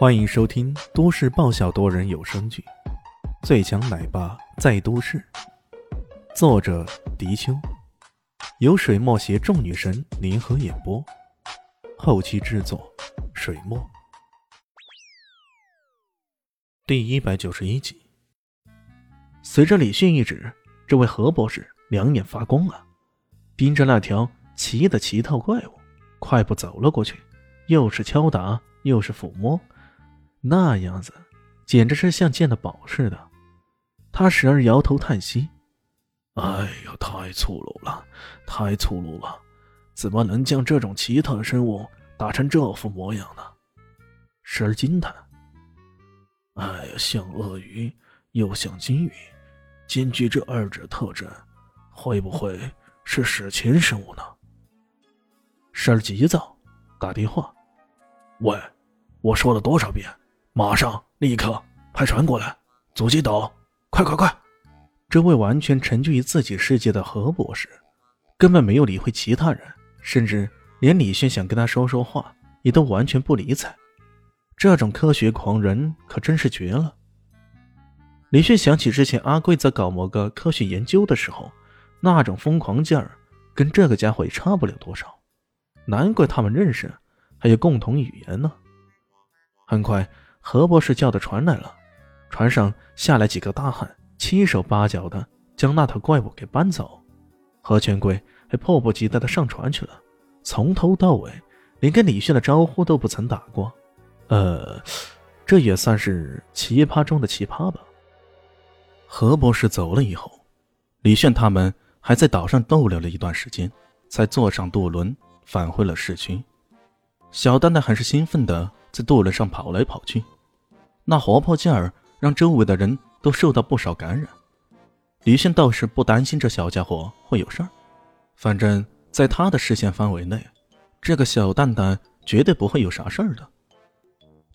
欢迎收听都市爆笑多人有声剧《最强奶爸在都市》，作者：迪秋，由水墨携众女神联合演播，后期制作：水墨。第一百九十一集，随着李迅一指，这位何博士两眼发光了，盯着那条奇异的奇特怪物，快步走了过去，又是敲打，又是抚摸。那样子，简直是像见了宝似的。他时而摇头叹息：“哎呀，太粗鲁了，太粗鲁了！怎么能将这种奇特的生物打成这副模样呢？”时而惊叹：“哎呀，像鳄鱼又像金鱼，兼具这二者特征，会不会是史前生物呢？”时而急躁，打电话：“喂，我说了多少遍？”马上，立刻派船过来，阻击岛！快快快！这位完全沉醉于自己世界的何博士，根本没有理会其他人，甚至连李炫想跟他说说话，也都完全不理睬。这种科学狂人可真是绝了。李迅想起之前阿贵在搞某个科学研究的时候，那种疯狂劲儿，跟这个家伙也差不了多少。难怪他们认识，还有共同语言呢。很快。何博士叫的船来了，船上下来几个大汉，七手八脚的将那头怪物给搬走。何权贵还迫不及待的上船去了，从头到尾连跟李炫的招呼都不曾打过。呃，这也算是奇葩中的奇葩吧。何博士走了以后，李炫他们还在岛上逗留了一段时间，才坐上渡轮返回了市区。小蛋蛋很是兴奋的。在渡轮上跑来跑去，那活泼劲儿让周围的人都受到不少感染。李炫倒是不担心这小家伙会有事儿，反正在他的视线范围内，这个小蛋蛋绝对不会有啥事儿的。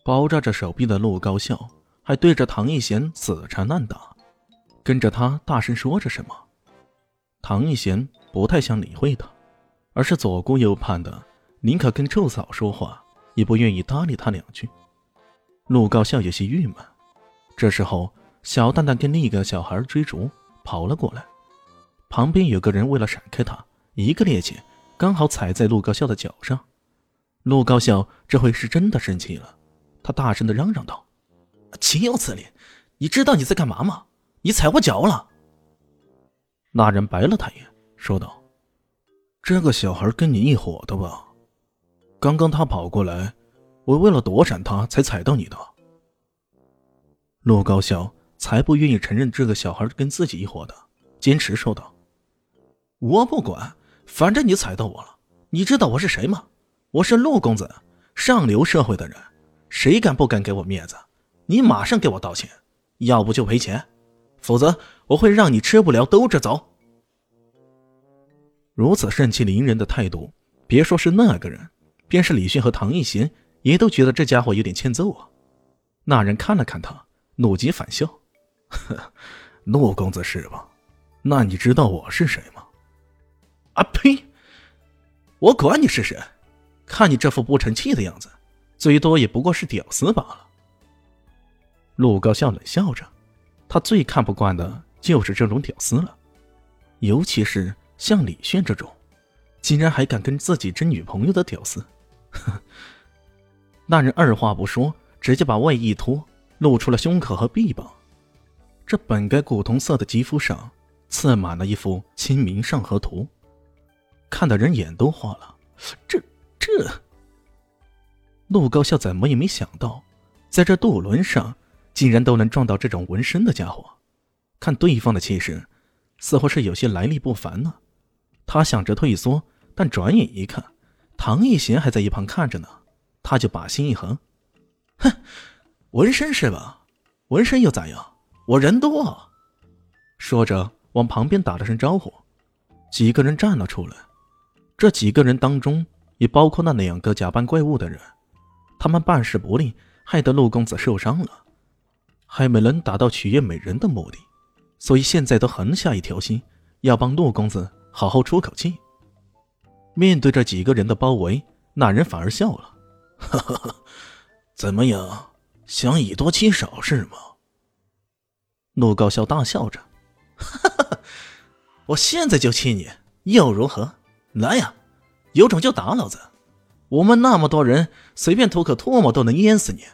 包扎着手臂的陆高笑还对着唐艺贤死缠烂打，跟着他大声说着什么。唐艺贤不太想理会他，而是左顾右盼的，宁可跟臭嫂说话。也不愿意搭理他两句，陆高笑有些郁闷。这时候，小蛋蛋跟另一个小孩追逐跑了过来，旁边有个人为了闪开他，一个趔趄，刚好踩在陆高笑的脚上。陆高笑这回是真的生气了，他大声的嚷嚷道：“岂有此理！你知道你在干嘛吗？你踩我脚了！”那人白了他一眼，说道：“这个小孩跟你一伙的吧？”刚刚他跑过来，我为了躲闪他才踩到你的。陆高笑才不愿意承认这个小孩跟自己一伙的，坚持说道：“我不管，反正你踩到我了。你知道我是谁吗？我是陆公子，上流社会的人，谁敢不敢给我面子？你马上给我道歉，要不就赔钱，否则我会让你吃不了兜着走。”如此盛气凌人的态度，别说是那个人。便是李迅和唐艺贤也都觉得这家伙有点欠揍啊。那人看了看他，怒极反笑：“呵，陆公子是吧？那你知道我是谁吗？”“啊呸！我管你是谁！看你这副不成器的样子，最多也不过是屌丝罢了。”陆高笑冷笑着，他最看不惯的就是这种屌丝了，尤其是像李炫这种，竟然还敢跟自己争女朋友的屌丝。那人二话不说，直接把外衣脱，露出了胸口和臂膀。这本该古铜色的肌肤上，刺满了一幅《清明上河图》，看的人眼都花了。这这，陆高笑怎么也没想到，在这渡轮上，竟然都能撞到这种纹身的家伙。看对方的气势，似乎是有些来历不凡呢。他想着退缩，但转眼一看。唐艺贤还在一旁看着呢，他就把心一横，哼，纹身是吧？纹身又咋样？我人多。说着往旁边打了声招呼，几个人站了出来。这几个人当中也包括那两个假扮怪物的人，他们办事不力，害得陆公子受伤了，还没能达到取悦美人的目的，所以现在都横下一条心，要帮陆公子好好出口气。面对着几个人的包围，那人反而笑了：“ 怎么样，想以多欺少是吗？陆高笑大笑着：“哈哈哈，我现在就气你，又如何？来呀，有种就打老子！我们那么多人，随便吐口唾沫都能淹死你。”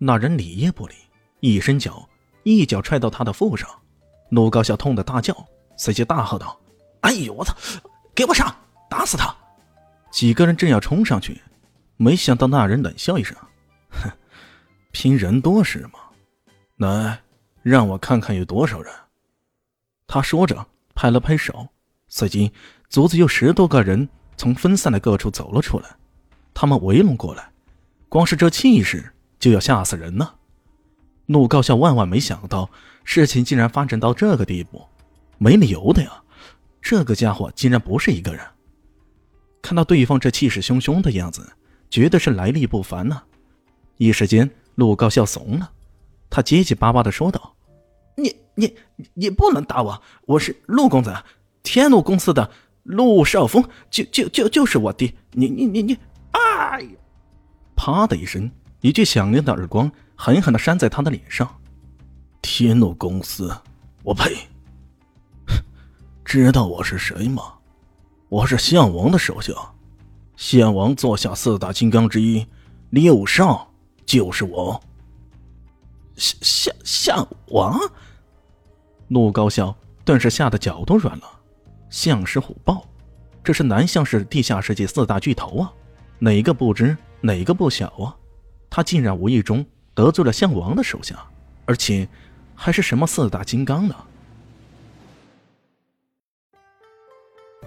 那人理也不理，一伸脚，一脚踹到他的腹上。陆高笑痛得大叫，随即大喝道：“哎呦，我操！给我上，打死他！”几个人正要冲上去，没想到那人冷笑一声：“哼，拼人多是吗？来。”让我看看有多少人。他说着，拍了拍手，随即足足有十多个人从分散的各处走了出来。他们围拢过来，光是这气势就要吓死人了。陆高笑万万没想到，事情竟然发展到这个地步，没理由的呀！这个家伙竟然不是一个人。看到对方这气势汹汹的样子，觉得是来历不凡呢。一时间，陆高笑怂了，他结结巴巴的说道。你你你不能打我！我是陆公子，天禄公司的陆少峰，就就就就是我爹！你你你你！哎呀！啪的一声，一句响亮的耳光狠狠的扇在他的脸上。天禄公司，我呸！知道我是谁吗？我是项王的手下，项王座下四大金刚之一，六少就是我。项项项王。陆高笑顿时吓得脚都软了。象狮虎豹，这是南向市地下世界四大巨头啊，哪个不知，哪个不晓啊？他竟然无意中得罪了项王的手下，而且还是什么四大金刚呢？